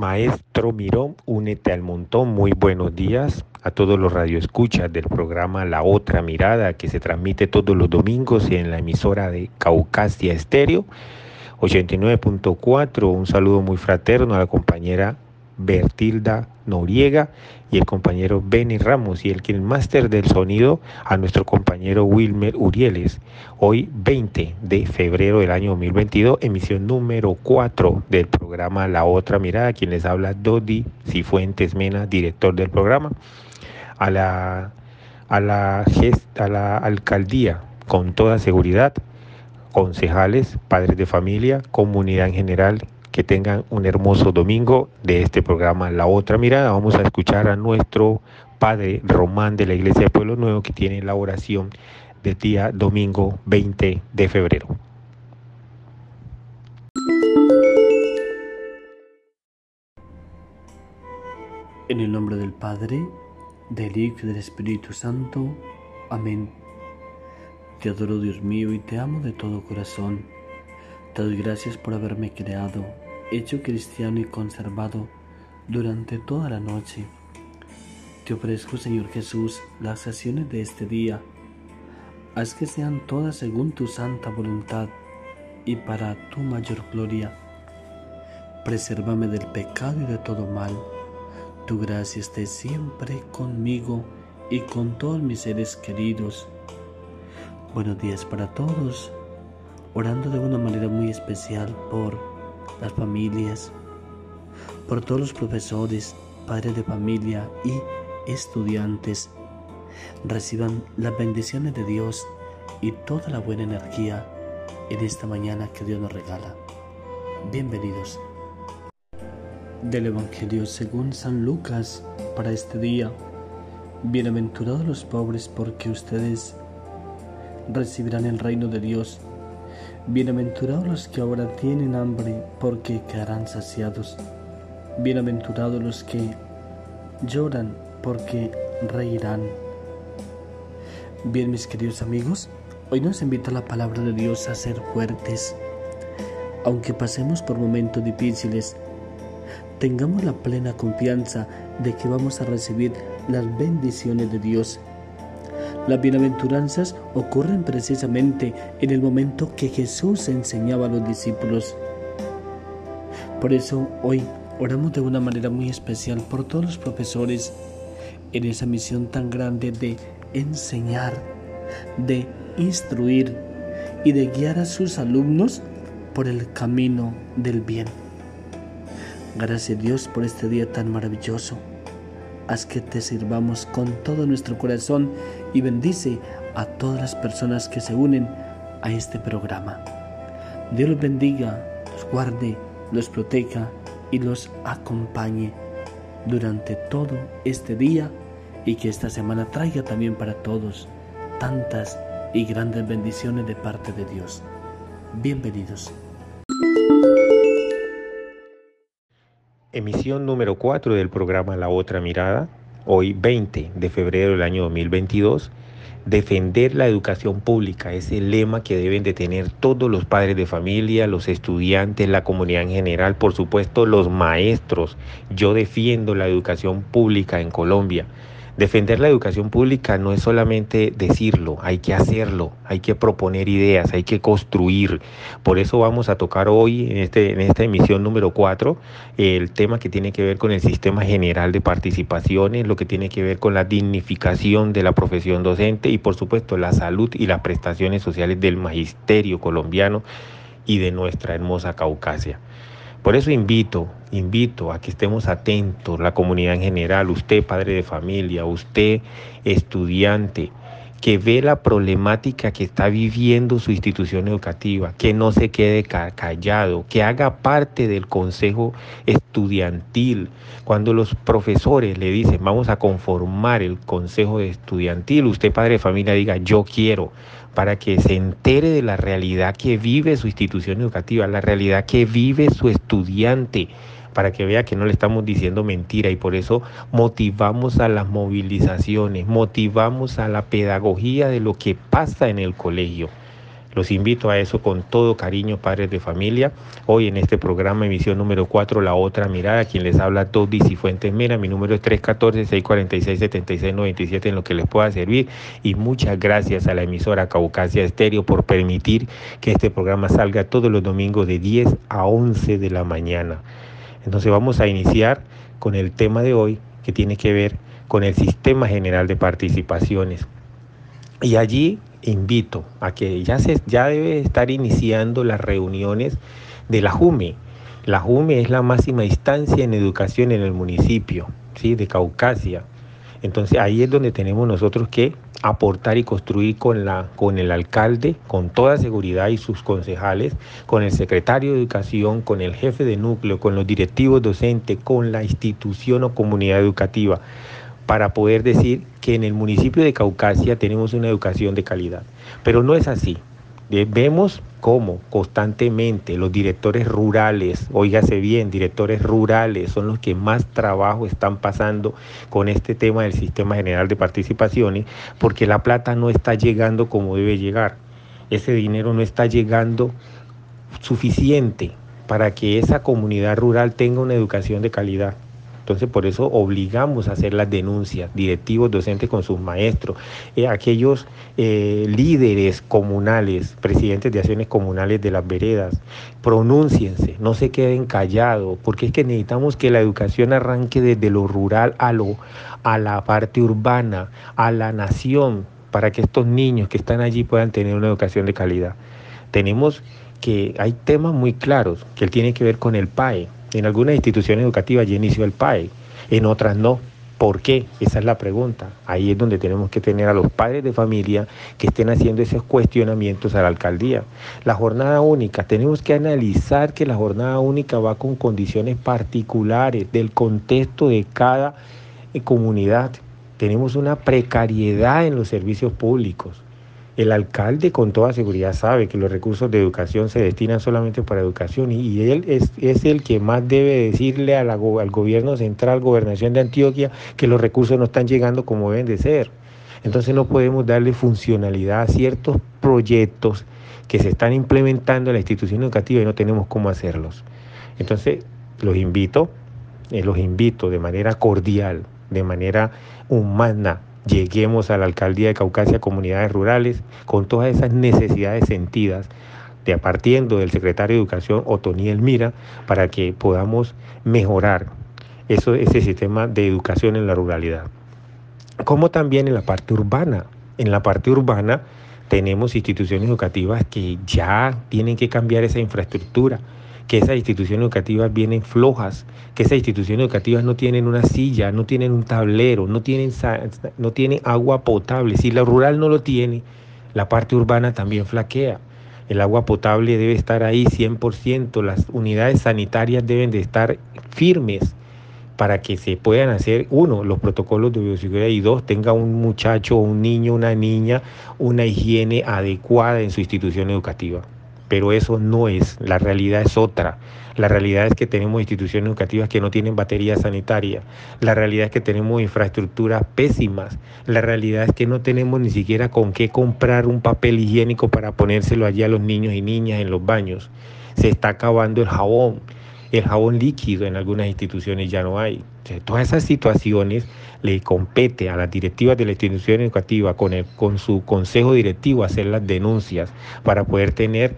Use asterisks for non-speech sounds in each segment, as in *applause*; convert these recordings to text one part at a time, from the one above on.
Maestro Mirón, únete al montón. Muy buenos días a todos los radioescuchas del programa La Otra Mirada que se transmite todos los domingos en la emisora de Caucasia Estéreo 89.4. Un saludo muy fraterno a la compañera Bertilda Noriega y el compañero Benny Ramos y el que el máster del sonido a nuestro compañero Wilmer Urieles. Hoy 20 de febrero del año 2022, emisión número 4 del programa La Otra Mirada, quien les habla Dodi Cifuentes Mena, director del programa. A la, a la, a la alcaldía, con toda seguridad, concejales, padres de familia, comunidad en general, tengan un hermoso domingo de este programa La Otra Mirada. Vamos a escuchar a nuestro padre Román de la Iglesia de Pueblo Nuevo que tiene la oración del día domingo 20 de febrero. En el nombre del Padre, del Hijo y del Espíritu Santo. Amén. Te adoro Dios mío y te amo de todo corazón. Te doy gracias por haberme creado, hecho cristiano y conservado durante toda la noche. Te ofrezco, Señor Jesús, las acciones de este día. Haz que sean todas según tu santa voluntad y para tu mayor gloria. Presérvame del pecado y de todo mal. Tu gracia esté siempre conmigo y con todos mis seres queridos. Buenos días para todos orando de una manera muy especial por las familias, por todos los profesores, padres de familia y estudiantes. Reciban las bendiciones de Dios y toda la buena energía en esta mañana que Dios nos regala. Bienvenidos. Del Evangelio según San Lucas para este día. Bienaventurados los pobres porque ustedes recibirán el reino de Dios. Bienaventurados los que ahora tienen hambre, porque quedarán saciados. Bienaventurados los que lloran, porque reirán. Bien, mis queridos amigos, hoy nos invita la palabra de Dios a ser fuertes. Aunque pasemos por momentos difíciles, tengamos la plena confianza de que vamos a recibir las bendiciones de Dios las bienaventuranzas ocurren precisamente en el momento que Jesús enseñaba a los discípulos. Por eso hoy oramos de una manera muy especial por todos los profesores en esa misión tan grande de enseñar, de instruir y de guiar a sus alumnos por el camino del bien. Gracias Dios por este día tan maravilloso haz que te sirvamos con todo nuestro corazón y bendice a todas las personas que se unen a este programa. Dios los bendiga, los guarde, los proteja y los acompañe durante todo este día y que esta semana traiga también para todos tantas y grandes bendiciones de parte de Dios. Bienvenidos. Emisión número 4 del programa La Otra Mirada, hoy 20 de febrero del año 2022. Defender la educación pública es el lema que deben de tener todos los padres de familia, los estudiantes, la comunidad en general, por supuesto los maestros. Yo defiendo la educación pública en Colombia. Defender la educación pública no es solamente decirlo, hay que hacerlo, hay que proponer ideas, hay que construir. Por eso vamos a tocar hoy en, este, en esta emisión número 4 el tema que tiene que ver con el sistema general de participaciones, lo que tiene que ver con la dignificación de la profesión docente y por supuesto la salud y las prestaciones sociales del magisterio colombiano y de nuestra hermosa Caucasia. Por eso invito, invito a que estemos atentos, la comunidad en general, usted padre de familia, usted estudiante, que ve la problemática que está viviendo su institución educativa, que no se quede callado, que haga parte del consejo estudiantil. Cuando los profesores le dicen, vamos a conformar el consejo estudiantil, usted padre de familia diga, yo quiero, para que se entere de la realidad que vive su institución educativa, la realidad que vive su estudiante para que vea que no le estamos diciendo mentira y por eso motivamos a las movilizaciones, motivamos a la pedagogía de lo que pasa en el colegio. Los invito a eso con todo cariño, padres de familia. Hoy en este programa, emisión número 4, La Otra Mirada, quien les habla, Todis y Fuentes Mera. Mi número es 314-646-7697 en lo que les pueda servir. Y muchas gracias a la emisora Caucasia Estéreo por permitir que este programa salga todos los domingos de 10 a 11 de la mañana. Entonces vamos a iniciar con el tema de hoy que tiene que ver con el Sistema General de Participaciones. Y allí invito a que ya, se, ya debe estar iniciando las reuniones de la JUME. La JUME es la máxima instancia en educación en el municipio ¿sí? de Caucasia. Entonces ahí es donde tenemos nosotros que aportar y construir con, la, con el alcalde, con toda seguridad y sus concejales, con el secretario de educación, con el jefe de núcleo, con los directivos docentes, con la institución o comunidad educativa para poder decir que en el municipio de Caucasia tenemos una educación de calidad. Pero no es así. Vemos cómo constantemente los directores rurales, oígase bien, directores rurales son los que más trabajo están pasando con este tema del sistema general de participaciones, porque la plata no está llegando como debe llegar. Ese dinero no está llegando suficiente para que esa comunidad rural tenga una educación de calidad. Entonces, por eso obligamos a hacer las denuncias, directivos, docentes con sus maestros, eh, aquellos eh, líderes comunales, presidentes de acciones comunales de las veredas, pronúnciense, no se queden callados, porque es que necesitamos que la educación arranque desde lo rural a, lo, a la parte urbana, a la nación, para que estos niños que están allí puedan tener una educación de calidad. Tenemos que hay temas muy claros que tienen que ver con el PAE en algunas instituciones educativas ya inició el PAE, en otras no. ¿Por qué? Esa es la pregunta. Ahí es donde tenemos que tener a los padres de familia que estén haciendo esos cuestionamientos a la alcaldía. La jornada única, tenemos que analizar que la jornada única va con condiciones particulares del contexto de cada eh, comunidad. Tenemos una precariedad en los servicios públicos. El alcalde con toda seguridad sabe que los recursos de educación se destinan solamente para educación y, él es, el que más debe decirle al gobierno central, gobernación de Antioquia, que los recursos no están llegando como deben de ser. Entonces no podemos darle funcionalidad a ciertos proyectos que se están implementando en la institución educativa y no tenemos cómo hacerlos. Entonces los invito, eh, los invito de manera cordial, de manera humana, lleguemos a la alcaldía de Caucasia, comunidades rurales, con todas esas necesidades sentidas, de partiendo del secretario de Educación Otoniel Mira, para que podamos mejorar eso, ese sistema de educación en la ruralidad. Como también en la parte urbana. En la parte urbana tenemos instituciones educativas que ya tienen que cambiar esa infraestructura que esas instituciones educativas vienen flojas, que esas instituciones educativas no tienen una silla, no tienen un tablero, no tienen, no tienen agua potable. Si la rural no lo tiene, la parte urbana también flaquea. El agua potable debe estar ahí 100%, las unidades sanitarias deben de estar firmes para que se puedan hacer, uno, los protocolos de bioseguridad y dos, tenga un muchacho, un niño, una niña, una higiene adecuada en su institución educativa pero eso no es, la realidad es otra. La realidad es que tenemos instituciones educativas que no tienen batería sanitaria. La realidad es que tenemos infraestructuras pésimas. La realidad es que no tenemos ni siquiera con qué comprar un papel higiénico para ponérselo allí a los niños y niñas en los baños. Se está acabando el jabón. El jabón líquido en algunas instituciones ya no hay. todas esas situaciones le compete a las directivas de la institución educativa con, el, con su consejo directivo hacer las denuncias para poder tener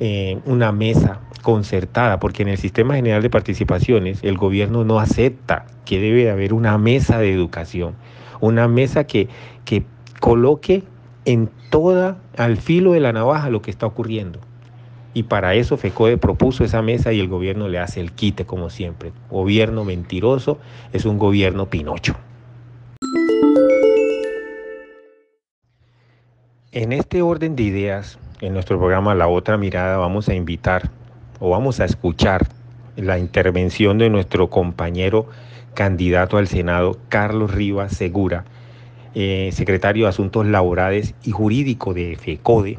eh, una mesa concertada, porque en el sistema general de participaciones el gobierno no acepta que debe haber una mesa de educación, una mesa que, que coloque en toda, al filo de la navaja lo que está ocurriendo. Y para eso FECODE propuso esa mesa y el gobierno le hace el quite, como siempre. Gobierno mentiroso es un gobierno pinocho. En este orden de ideas, en nuestro programa La Otra Mirada vamos a invitar o vamos a escuchar la intervención de nuestro compañero candidato al Senado, Carlos Rivas Segura, eh, secretario de Asuntos Laborales y Jurídico de FECODE,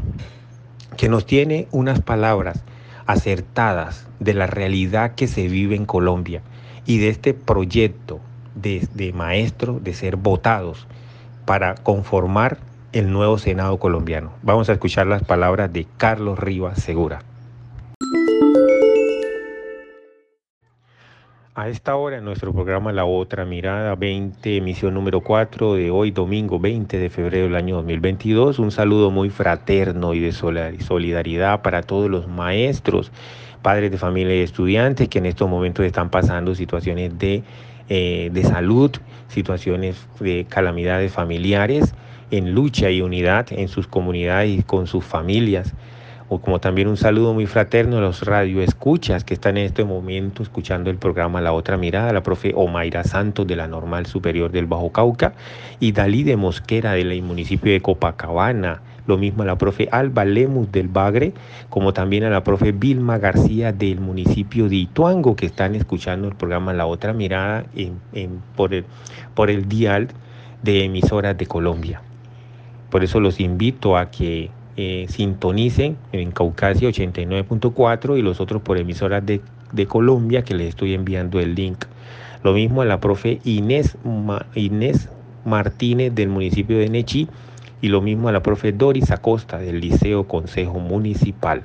que nos tiene unas palabras acertadas de la realidad que se vive en Colombia y de este proyecto de, de maestros de ser votados para conformar el nuevo Senado colombiano. Vamos a escuchar las palabras de Carlos Rivas Segura. A esta hora en nuestro programa La Otra Mirada 20, emisión número 4 de hoy, domingo 20 de febrero del año 2022, un saludo muy fraterno y de solidaridad para todos los maestros, padres de familia y estudiantes que en estos momentos están pasando situaciones de, eh, de salud, situaciones de calamidades familiares, en lucha y unidad en sus comunidades y con sus familias o como también un saludo muy fraterno a los radioescuchas que están en este momento escuchando el programa La Otra Mirada, la profe Omaira Santos de la Normal Superior del Bajo Cauca y Dalí de Mosquera del municipio de Copacabana, lo mismo a la profe Alba Lemus del Bagre, como también a la profe Vilma García del municipio de Ituango que están escuchando el programa La Otra Mirada en, por, el, por el dial de emisoras de Colombia. Por eso los invito a que eh, sintonicen en Caucasia 89.4 y los otros por emisoras de, Colombia que les estoy enviando el link. Lo mismo a la profe Inés, Inés Martínez del municipio de Nechi y lo mismo a la profe Doris Acosta del Liceo Consejo Municipal.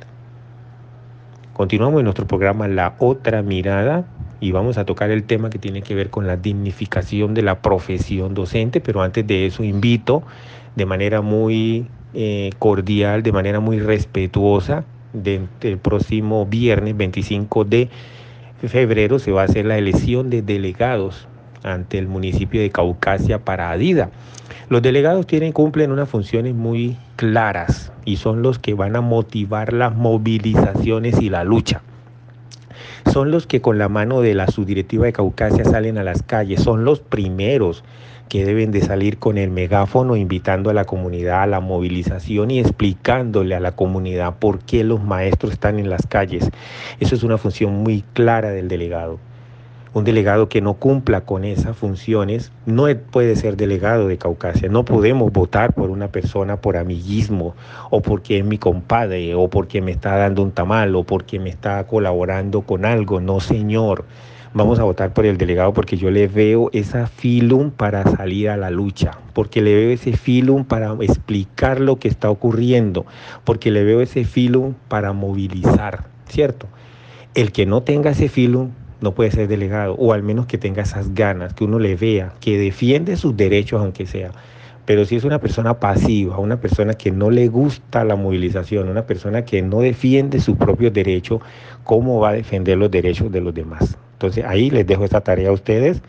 Continuamos en nuestro programa La Otra Mirada y vamos a tocar el tema que tiene que ver con la dignificación de la profesión docente, pero antes de eso invito de manera muy eh, cordial, de manera muy respetuosa. del el próximo viernes 25 de febrero se va a hacer la elección de delegados ante el municipio de Caucasia para Adida. Los delegados cumplen unas funciones muy claras y son los que van a motivar las movilizaciones y la lucha. Son los que con la mano de la subdirectiva de Caucasia salen a las calles, son los primeros que deben de salir con el megáfono invitando a la comunidad a la movilización y explicándole a la comunidad por qué los maestros están en las calles. Eso es una función muy clara del delegado. Un delegado que no cumpla con esas funciones no puede ser delegado de Caucasia. No podemos votar por una persona por amiguismo o porque es mi compadre o porque me está dando un tamal o porque me está colaborando con algo. No, señor vamos a votar por el delegado porque yo le veo esa filum para salir a la lucha, porque le veo ese filum para explicar lo que está ocurriendo, porque le veo ese filum para movilizar, ¿cierto? El que no tenga ese filum no puede ser delegado, o al menos que tenga esas ganas, que uno le vea, que defiende sus derechos aunque sea. Pero si es una persona pasiva, una persona que no le gusta la movilización, una persona que no defiende sus propios derechos, ¿cómo va a defender los derechos de los demás? Entonces ahí les dejo esta tarea a ustedes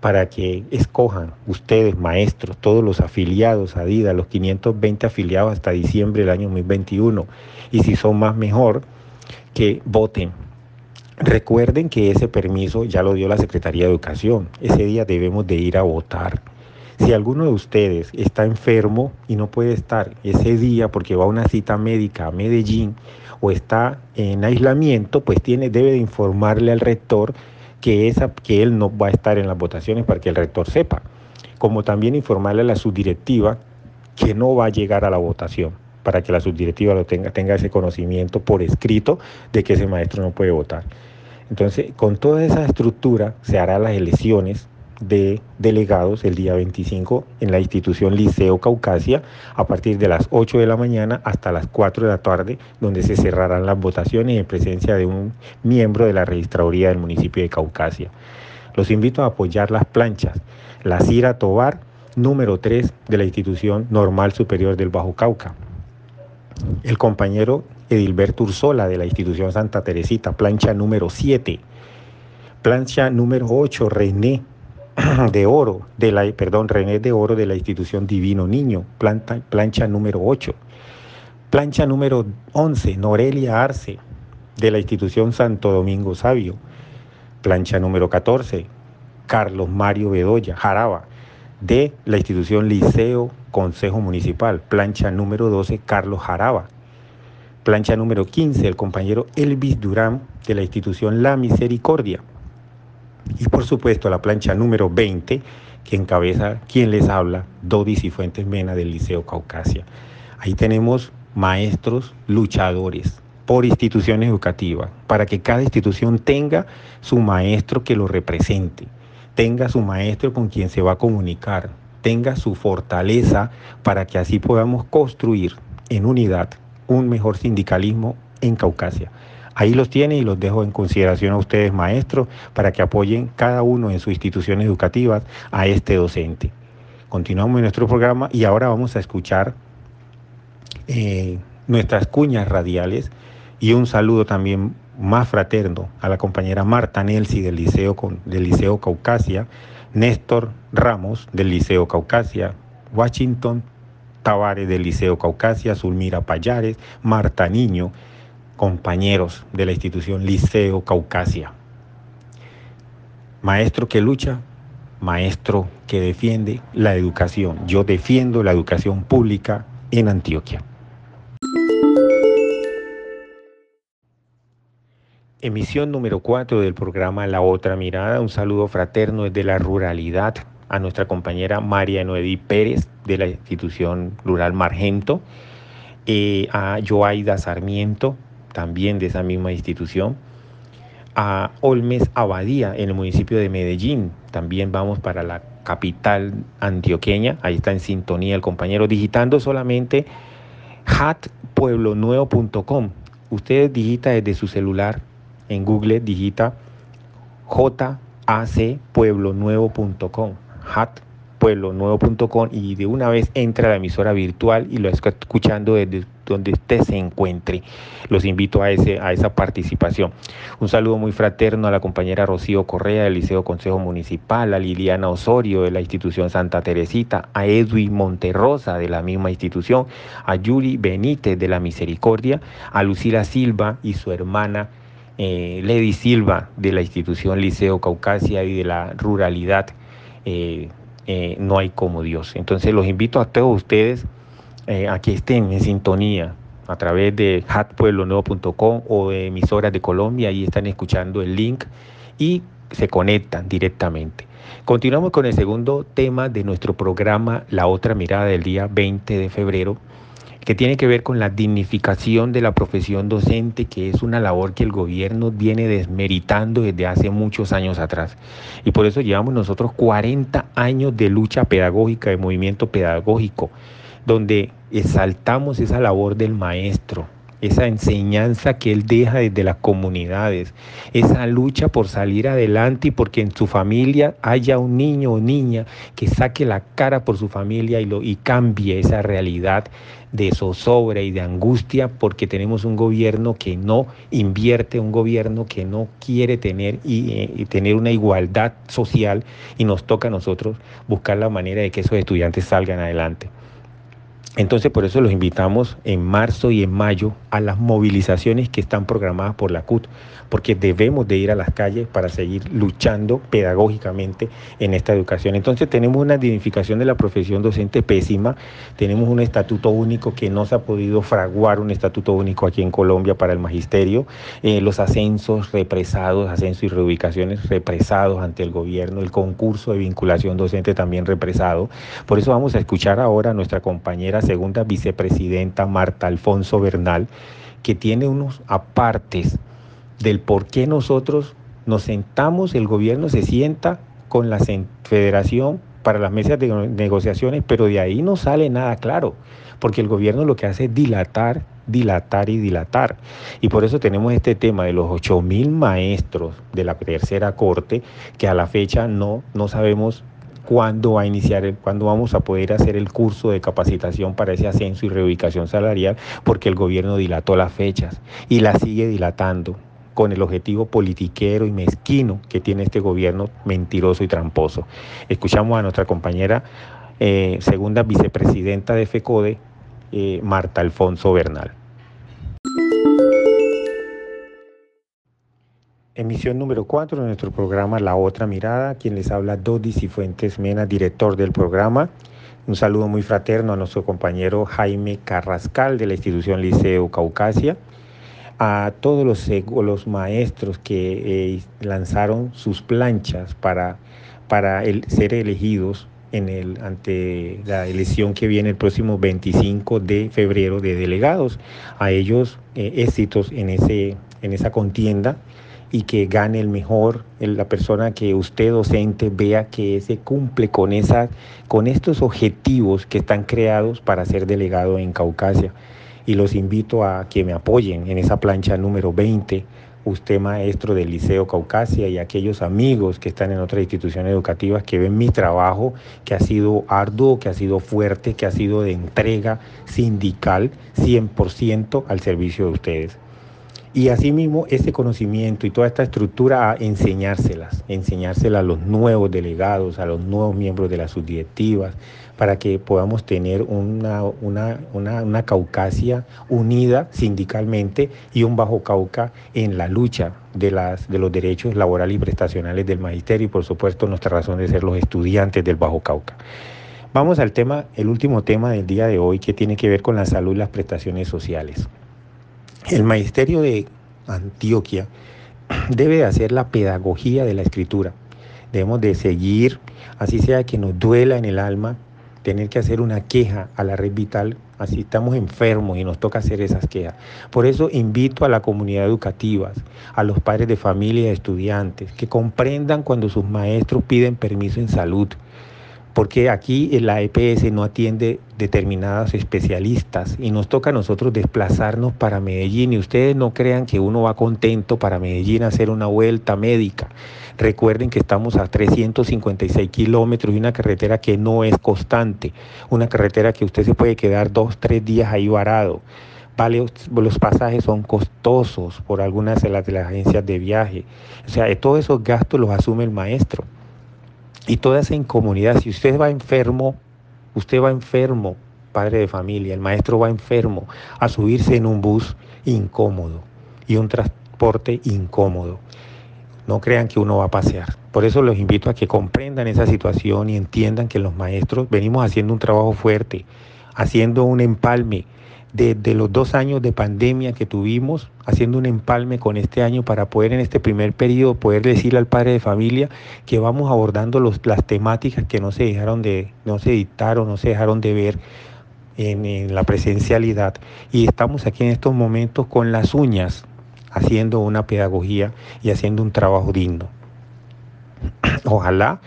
para que escojan ustedes, maestros, todos los afiliados a DIDA, los 520 afiliados hasta diciembre del año 2021. Y si son más mejor, que voten. Recuerden que ese permiso ya lo dio la Secretaría de Educación. Ese día debemos de ir a votar. Si alguno de ustedes está enfermo y no puede estar ese día porque va a una cita médica a Medellín, o está en aislamiento, pues tiene, debe de informarle al rector que, esa, que él no va a estar en las votaciones para que el rector sepa. Como también informarle a la subdirectiva que no va a llegar a la votación para que la subdirectiva lo tenga, tenga ese conocimiento por escrito de que ese maestro no puede votar. Entonces, con toda esa estructura se harán las elecciones de delegados el día 25 en la institución Liceo Caucasia a partir de las 8 de la mañana hasta las 4 de la tarde, donde se cerrarán las votaciones en presencia de un miembro de la registraduría del municipio de Caucasia. Los invito a apoyar las planchas. La Cira Tobar, número 3 de la institución Normal Superior del Bajo Cauca. El compañero Edilberto Ursola de la institución Santa Teresita, plancha número 7. Plancha número 8, René *clears throat* de oro, de la, perdón, René de oro de la institución Divino Niño, planta, plancha número 8. Plancha número 11, Norelia Arce, de la institución Santo Domingo Sabio. Plancha número 14, Carlos Mario Bedoya, Jaraba, de la institución Liceo Consejo Municipal. Plancha número 12, Carlos Jaraba. Plancha número 15, el compañero Elvis Durán, de la institución La Misericordia. Y por supuesto la plancha número 20 que encabeza quien les habla, Dodis y Fuentes Mena del Liceo Caucasia. Ahí tenemos maestros luchadores por institución educativa, para que cada institución tenga su maestro que lo represente, tenga su maestro con quien se va a comunicar, mantenga su fortaleza para que así podamos construir en unidad un mejor sindicalismo en Caucasia. Ahí los tiene y los dejo en consideración a ustedes, maestros, para que apoyen cada uno en sus instituciones educativas a este docente. Continuamos en nuestro programa y ahora vamos a escuchar eh, nuestras cuñas radiales y un saludo también más fraterno a la compañera Marta Nelsi del Liceo, del Liceo Caucasia, Néstor Ramos del Liceo Caucasia, Washington Tavares del Liceo Caucasia, Zulmira Payares, Marta Niño, compañeros de la institución Liceo Caucasia. Maestro que lucha, maestro que defiende la educación. Yo defiendo la educación pública en Antioquia. Emisión número 4 del programa La Otra Mirada. Un saludo fraterno desde la ruralidad a nuestra compañera María Noedí Pérez de la institución rural Margento, eh, a Joaida Sarmiento también de esa misma institución, a Olmes Abadía en el municipio de Medellín. También vamos para la capital antioqueña. Ahí está en sintonía el compañero digitando solamente hatpueblonuevo.com. Usted digita desde su celular en Google digita jacpueblonuevo.com, hatpueblonuevo.com y de una vez entra a la emisora virtual y lo está escuchando desde donde usted se encuentre. Los invito a, ese, a esa participación. Un saludo muy fraterno a la compañera Rocío Correa del Liceo Consejo Municipal, a Liliana Osorio de la institución Santa Teresita, a Edwin Monterrosa de la misma institución, a Yuri Benítez de la Misericordia, a Lucila Silva y su hermana eh, Lady Silva de la institución Liceo Caucasia y de la ruralidad, eh, eh, no hay como Dios. Entonces los invito a todos ustedes a que estén en sintonía a través de hatpueblonuevo.com o de emisoras de Colombia, ahí están escuchando el link y se conectan directamente. Continuamos con el segundo tema de nuestro programa La otra mirada del día 20 de febrero que tiene que ver con la dignificación de la profesión docente, que es una labor que el gobierno viene desmeritando desde hace muchos años atrás. Y por eso llevamos nosotros 40 años de lucha pedagógica, de movimiento pedagógico, donde exaltamos esa labor del maestro, esa enseñanza que él deja desde las comunidades, esa lucha por salir adelante y porque en su familia haya un niño o niña que saque la cara por su familia y, lo, y cambie esa realidad de zozobra y de angustia porque tenemos un gobierno que no invierte, un gobierno que no quiere tener y, eh, y, tener una igualdad social y nos toca a nosotros buscar la manera de que esos estudiantes salgan adelante. Entonces por eso los invitamos en marzo y en mayo a las movilizaciones que están programadas por la CUT, porque debemos de ir a las calles para seguir luchando pedagógicamente en esta educación. Entonces tenemos una dignificación de la profesión docente pésima, tenemos un estatuto único que no se ha podido fraguar un estatuto único aquí en Colombia para el magisterio, eh, los ascensos represados, ascensos y reubicaciones represados ante el gobierno, el concurso de vinculación docente también represado. Por eso vamos a escuchar ahora a nuestra compañera segunda vicepresidenta Marta Alfonso Bernal, que tiene unos apartes del por qué nosotros nos sentamos, el gobierno se sienta con la federación para las mesas de negociaciones, pero de ahí no sale nada claro, porque el gobierno lo que hace es dilatar, dilatar y dilatar. Y por eso tenemos este tema de los 8 mil maestros de la tercera corte, que a la fecha no, no sabemos cuándo va a iniciar, cuándo vamos a poder hacer el curso de capacitación para ese ascenso y reubicación salarial, porque el gobierno dilató las fechas y la sigue dilatando con el objetivo politiquero y mezquino que tiene este gobierno mentiroso y tramposo. Escuchamos a nuestra compañera eh, segunda vicepresidenta de FECODE, eh, Marta Alfonso Bernal. Emisión número 4 de nuestro programa La Otra Mirada, quien les habla Dodis y Fuentes Mena, director del programa. Un saludo muy fraterno a nuestro compañero Jaime Carrascal de la institución Liceo Caucasia, a todos los, los maestros que eh, lanzaron sus planchas para, para el, ser elegidos en el, ante la elección que viene el próximo 25 de febrero de delegados. A ellos eh, éxitos en, ese, en esa contienda y que gane el mejor, la persona que usted docente vea que se cumple con, esa, con estos objetivos que están creados para ser delegado en Caucasia. Y los invito a que me apoyen en esa plancha número 20 usted maestro del Liceo Caucasia y aquellos amigos que están en otras instituciones educativas que ven mi trabajo, que ha sido arduo, que ha sido fuerte, que ha sido de entrega sindical 100% al servicio de ustedes. Y asimismo, ese conocimiento y toda esta estructura a enseñárselas, enseñárselas a los nuevos delegados, a los nuevos miembros de las subdirectivas, para que podamos tener una, una, Caucasia unida sindicalmente y un Bajo Cauca en la lucha de, las, de los derechos laborales y prestacionales del magisterio y por supuesto nuestra razón de ser los estudiantes del Bajo Cauca. Vamos al tema, el último tema del día de hoy que tiene que ver con la salud y las prestaciones sociales. El magisterio de Antioquia debe de hacer la pedagogía de la escritura. Debemos de seguir, así sea que nos duela en el alma, tener que hacer una queja a la red vital, así estamos enfermos y nos toca hacer esas quejas. Por eso invito a la comunidad educativa, a los padres de familia y estudiantes, que comprendan cuando sus maestros piden permiso en salud, porque aquí la EPS no atiende determinados especialistas y nos toca a nosotros desplazarnos para Medellín y ustedes no crean que uno va contento para Medellín a hacer una vuelta médica. Recuerden que estamos a 356 kilómetros y una carretera que no es constante, una carretera que usted se puede quedar dos, tres días ahí varado. Vale, los pasajes son costosos por algunas de las, de las agencias de viaje. O sea, todos esos gastos los asume el maestro y toda esa incomodidad. Si usted va enfermo, usted va enfermo, padre de familia, el maestro va enfermo a subirse en un bus incómodo y un transporte incómodo. No crean que uno va a pasear. Por eso los invito a que comprendan esa situación y entiendan que los maestros venimos haciendo un trabajo fuerte, haciendo un empalme de, los dos años de pandemia que tuvimos, haciendo un empalme con este año para poder en este primer periodo poder decirle al padre de familia que vamos abordando los, las temáticas que no se dejaron de, no se dictaron, no se dejaron de ver en la presencialidad. Y estamos aquí en estos momentos con las uñas haciendo una pedagogía y haciendo un trabajo digno. *clears throat* Ojalá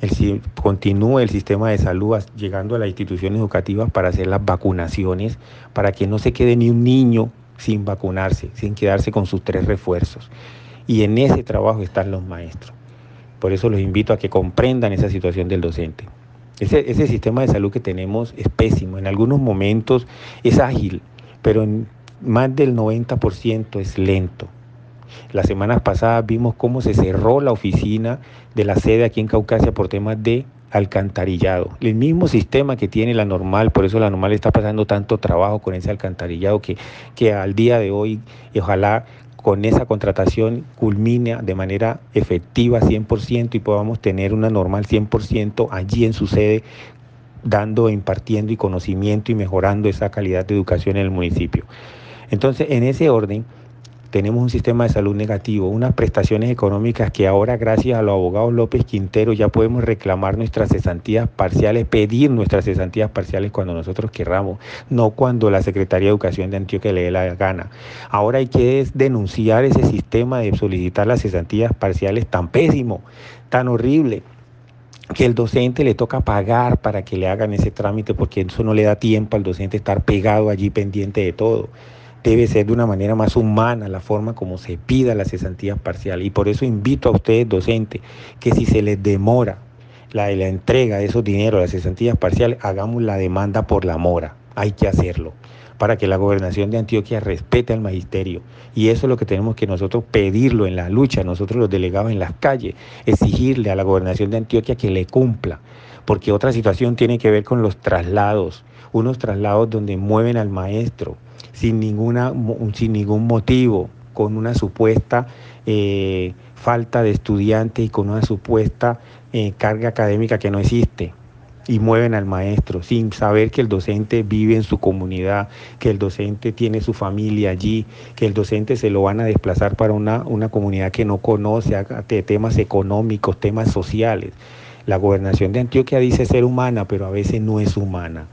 el, continúe el sistema de salud llegando a las instituciones educativas para hacer las vacunaciones, para que no se quede ni un niño sin vacunarse, sin quedarse con sus tres refuerzos. Y en ese trabajo están los maestros. Por eso los invito a que comprendan esa situación del docente. Ese, ese sistema de salud que tenemos es pésimo. En algunos momentos es ágil, pero en más del 90% es lento. Las semanas pasadas vimos cómo se cerró la oficina de la sede aquí en Caucasia por temas de alcantarillado. El mismo sistema que tiene la normal, por eso la normal está pasando tanto trabajo con ese alcantarillado que, que al día de hoy, ojalá con esa contratación culmine de manera efectiva 100% y podamos tener una normal 100% allí en su sede dando, impartiendo y conocimiento y mejorando esa calidad de educación en el municipio. Entonces, en ese orden, tenemos un sistema de salud negativo, unas prestaciones económicas que ahora gracias a los abogados López Quintero ya podemos reclamar nuestras cesantías parciales, pedir nuestras cesantías parciales cuando nosotros querramos, no cuando la Secretaría de Educación de Antioquia le dé la gana. Ahora hay que denunciar ese sistema de solicitar las cesantías parciales tan pésimo, tan horrible que el docente le toca pagar para que le hagan ese trámite porque eso no le da tiempo al docente estar pegado allí pendiente de todo debe ser de una manera más humana la forma como se pida la cesantía parcial. Y por eso invito a ustedes, docentes, que si se les demora la, la entrega de esos dineros, las cesantías parciales, hagamos la demanda por la mora. Hay que hacerlo para que la gobernación de Antioquia respete al magisterio. Y eso es lo que tenemos que nosotros pedirlo en la lucha, nosotros los delegados en las calles, exigirle a la gobernación de Antioquia que le cumpla. Porque otra situación tiene que ver con los traslados, unos traslados donde mueven al maestro, sin, ninguna, sin ningún motivo, con una supuesta eh, falta de estudiantes y con una supuesta eh, carga académica que no existe. Y mueven al maestro sin saber que el docente vive en su comunidad, que el docente tiene su familia allí, que el docente se lo van a desplazar para una, una comunidad que no conoce de temas económicos, temas sociales. La gobernación de Antioquia dice ser humana, pero a veces no es humana.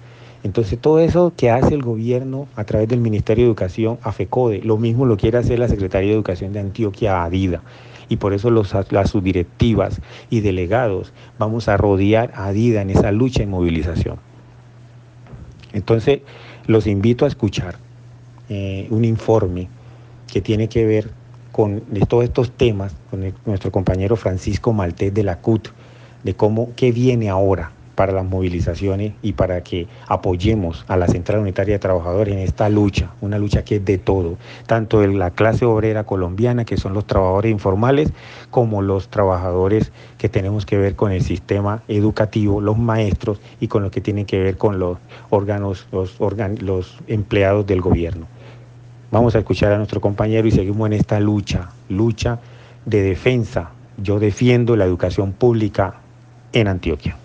Entonces todo eso que hace el gobierno a través del Ministerio de Educación a FECODE, lo mismo lo quiere hacer la Secretaría de Educación de Antioquia ADIDA. Y por eso los, las subdirectivas y delegados vamos a rodear a ADIDA en esa lucha y movilización. Entonces los invito a escuchar eh, un informe que tiene que ver con todos estos temas, con nuestro compañero Francisco Maltés de la CUT, de cómo, qué viene ahora para las movilizaciones y para que apoyemos a la Central Unitaria de Trabajadores en esta lucha, una lucha que es de todo, tanto de la clase obrera colombiana, que son los trabajadores informales, como los trabajadores que tenemos que ver con el sistema educativo, los maestros y con lo que tiene que ver con los órganos, los, los empleados del gobierno. Vamos a escuchar a nuestro compañero y seguimos en esta lucha, lucha de defensa. Yo defiendo la educación pública en Antioquia.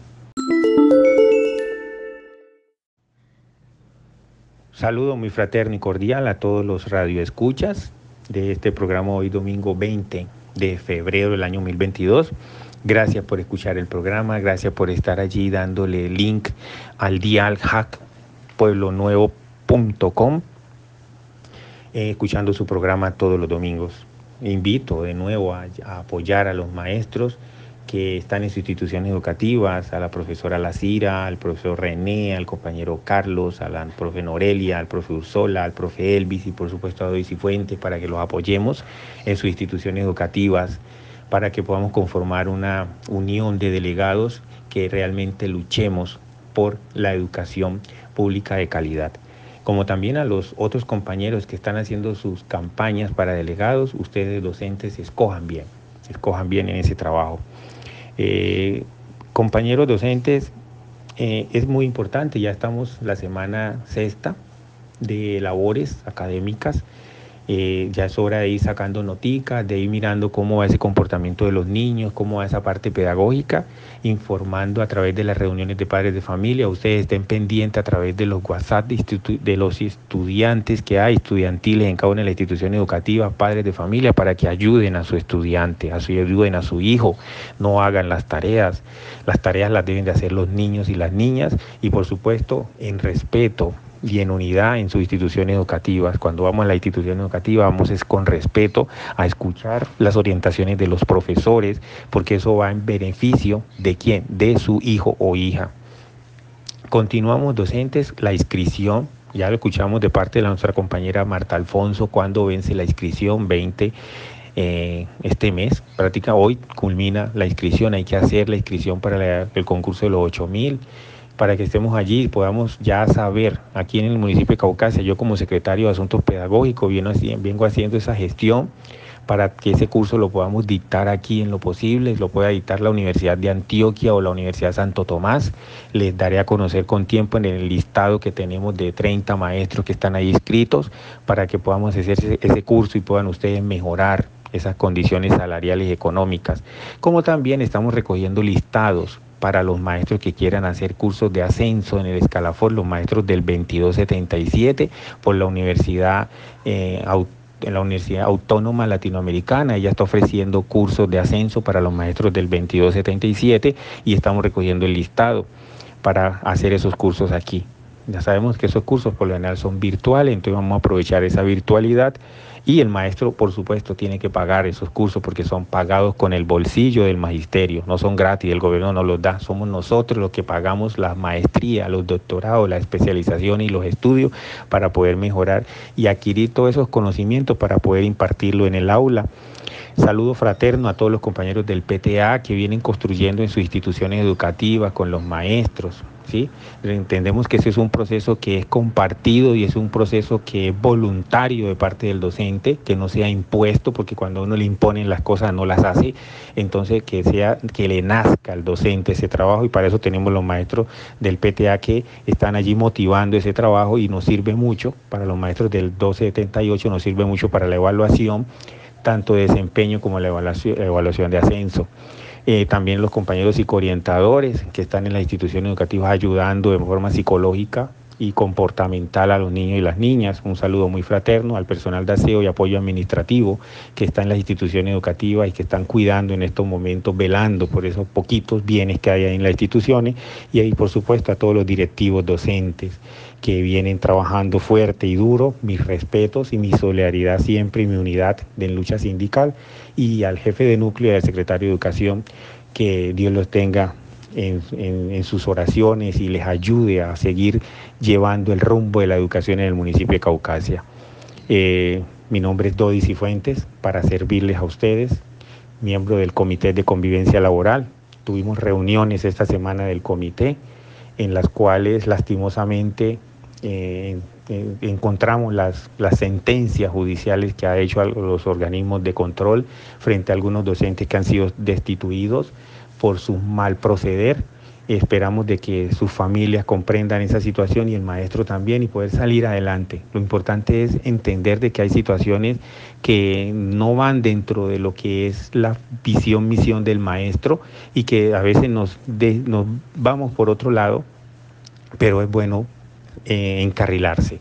Saludo muy fraterno y cordial a todos los radioescuchas de este programa hoy domingo 20 de febrero del año 2022. Gracias por escuchar el programa, gracias por estar allí dándole link al dial hack pueblonuevo.com, eh, escuchando su programa todos los domingos. Invito de nuevo a apoyar a los maestros que están en sus instituciones educativas, a la profesora Lacira, al profesor René, al compañero Carlos, a la profe Norelia, al profe Ursola, al profe Elvis y por supuesto a Dois y Fuentes para que los apoyemos en sus instituciones educativas, para que podamos conformar una unión de delegados que realmente luchemos por la educación pública de calidad como también a los otros compañeros que están haciendo sus campañas para delegados, ustedes docentes escojan bien, escojan bien en ese trabajo. Eh, compañeros docentes, eh, es muy importante, ya estamos la semana sexta de labores académicas eh, ya es hora de ir sacando noticas, de ir mirando cómo va ese comportamiento de los niños, cómo va esa parte pedagógica, informando a través de las reuniones de padres de familia. Ustedes estén pendientes a través de los WhatsApp de, los estudiantes que hay, estudiantiles en cada una de las instituciones educativas, padres de familia, para que ayuden a su estudiante, a su, ayuden a su hijo, no hagan las tareas. Las tareas las deben de hacer los niños y las niñas y por supuesto en respeto y en unidad en sus instituciones educativas. Cuando vamos a la institución educativa vamos es con respeto a escuchar las orientaciones de los profesores, porque eso va en beneficio de quién, de su hijo o hija. Continuamos docentes, la inscripción, ya lo escuchamos de parte de nuestra compañera Marta Alfonso, cuando vence la inscripción 20 eh, este mes, práctica hoy culmina la inscripción, hay que hacer la inscripción para el concurso de los 8000 para que estemos allí y podamos ya saber aquí en el municipio de Caucasia, yo como secretario de Asuntos Pedagógicos vengo haciendo esa gestión para que ese curso lo podamos dictar aquí en lo posible, lo pueda dictar la Universidad de Antioquia o la Universidad Santo Tomás. Les daré a conocer con tiempo en el listado que tenemos de 30 maestros que están ahí inscritos para que podamos hacer ese, ese curso y puedan ustedes mejorar esas condiciones salariales y económicas. Como también estamos recogiendo listados para los maestros que quieran hacer cursos de ascenso en el escalafón, los maestros del 2277 por la Universidad eh, la Universidad Autónoma Latinoamericana. Ella está ofreciendo cursos de ascenso para los maestros del 2277 y estamos recogiendo el listado para hacer esos cursos aquí. Ya sabemos que esos cursos por lo general son virtuales, entonces vamos a aprovechar esa virtualidad y el maestro, por supuesto, tiene que pagar esos cursos porque son pagados con el bolsillo del magisterio, no son gratis, el gobierno no los da, somos nosotros los que pagamos la maestría, los doctorados, la especialización y los estudios para poder mejorar y adquirir todos esos conocimientos para poder impartirlo en el aula. Saludo fraterno a todos los compañeros del PTA que vienen construyendo en sus instituciones educativas con los maestros, Entendemos que ese es un proceso que es compartido y es un proceso que es voluntario de parte del docente, que no sea impuesto, porque cuando uno le imponen las cosas no las hace, entonces que sea que le nazca al docente ese trabajo y para eso tenemos los maestros del PTA que están allí motivando ese trabajo y nos sirve mucho para los maestros del 1278 nos sirve mucho para la evaluación tanto de desempeño como la evaluación de ascenso. Eh, también los compañeros psicoorientadores que están en las instituciones educativas ayudando de forma psicológica y comportamental a los niños y las niñas. Un saludo muy fraterno al personal de aseo y apoyo administrativo que está en las instituciones educativas y que están cuidando en estos momentos, velando por esos poquitos bienes que hay en las instituciones y ahí por supuesto a todos los directivos docentes que vienen trabajando fuerte y duro, mis respetos y mi solidaridad siempre y mi unidad de lucha sindical y al jefe de núcleo y al secretario de Educación, que Dios los tenga en, sus oraciones y les ayude a seguir llevando el rumbo de la educación en el municipio de Caucasia. Eh, mi nombre es Dodi Cifuentes para servirles a ustedes, miembro del Comité de Convivencia Laboral. Tuvimos reuniones esta semana del comité en las cuales lastimosamente eh, encontramos las, las sentencias judiciales que ha hecho los organismos de control frente a algunos docentes que han sido destituidos por su mal proceder. Esperamos de que sus familias comprendan esa situación y el maestro también y poder salir adelante. Lo importante es entender de que hay situaciones que no van dentro de lo que es la visión, misión del maestro y que a veces nos, nos vamos por otro lado, pero es bueno eh, encarrilarse.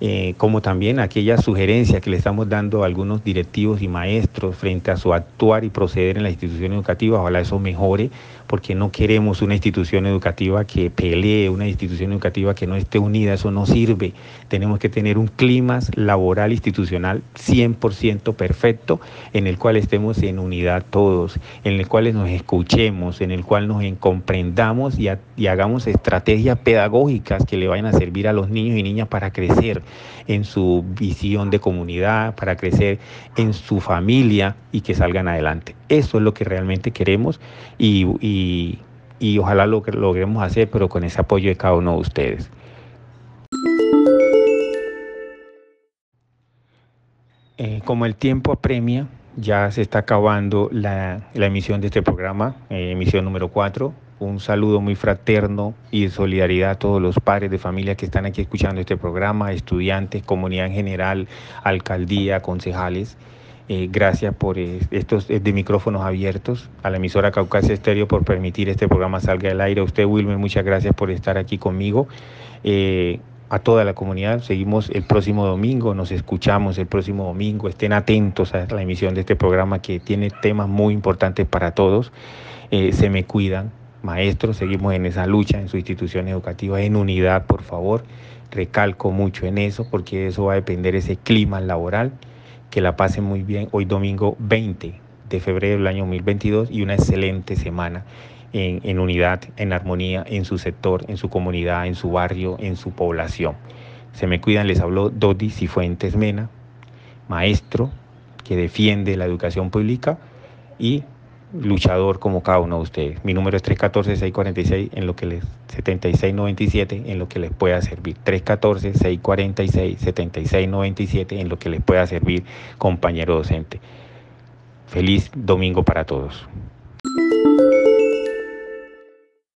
Eh, como también aquellas sugerencias que le estamos dando a algunos directivos y maestros frente a su actuar y proceder en la institución educativa, ojalá eso mejore, porque no queremos una institución educativa que pelee, una institución educativa que no esté unida, eso no sirve. Tenemos que tener un clima laboral institucional 100% perfecto, en el cual estemos en unidad todos, en el cual nos escuchemos, en el cual nos comprendamos y, y hagamos estrategias pedagógicas que le vayan a servir a los niños y niñas para crecer en su visión de comunidad, para crecer en su familia y que salgan adelante. Eso es lo que realmente queremos y, ojalá lo logremos hacer, pero con ese apoyo de cada uno de ustedes. Eh, como el tiempo apremia, ya se está acabando la, emisión de este programa, eh, emisión número 4 un saludo muy fraterno y de solidaridad a todos los padres de familia que están aquí escuchando este programa, estudiantes, comunidad en general, alcaldía, concejales. Eh, gracias por eh, estos eh, de micrófonos abiertos, a la emisora Caucasia Estéreo por permitir este programa salga al aire. A usted, Wilmer, muchas gracias por estar aquí conmigo. a toda la comunidad, seguimos el próximo domingo, nos escuchamos el próximo domingo. Estén atentos a la emisión de este programa que tiene temas muy importantes para todos. se me cuidan, maestros, seguimos en esa lucha en su institución educativa, en unidad, por favor. Recalco mucho en eso porque eso va a depender ese clima laboral. Que la pasen muy bien hoy domingo 20 de febrero del año 2022 y una excelente semana en, en unidad, en armonía, en su sector, en su comunidad, en su barrio, en su población. Se me cuidan, les habló Dodi Cifuentes Mena, maestro que defiende la educación pública y luchador como cada uno de ustedes. Mi número es 314-646 en lo que les 7697 en lo que les pueda servir. 314-646-7697 en lo que les pueda servir, compañero docente. Feliz domingo para todos.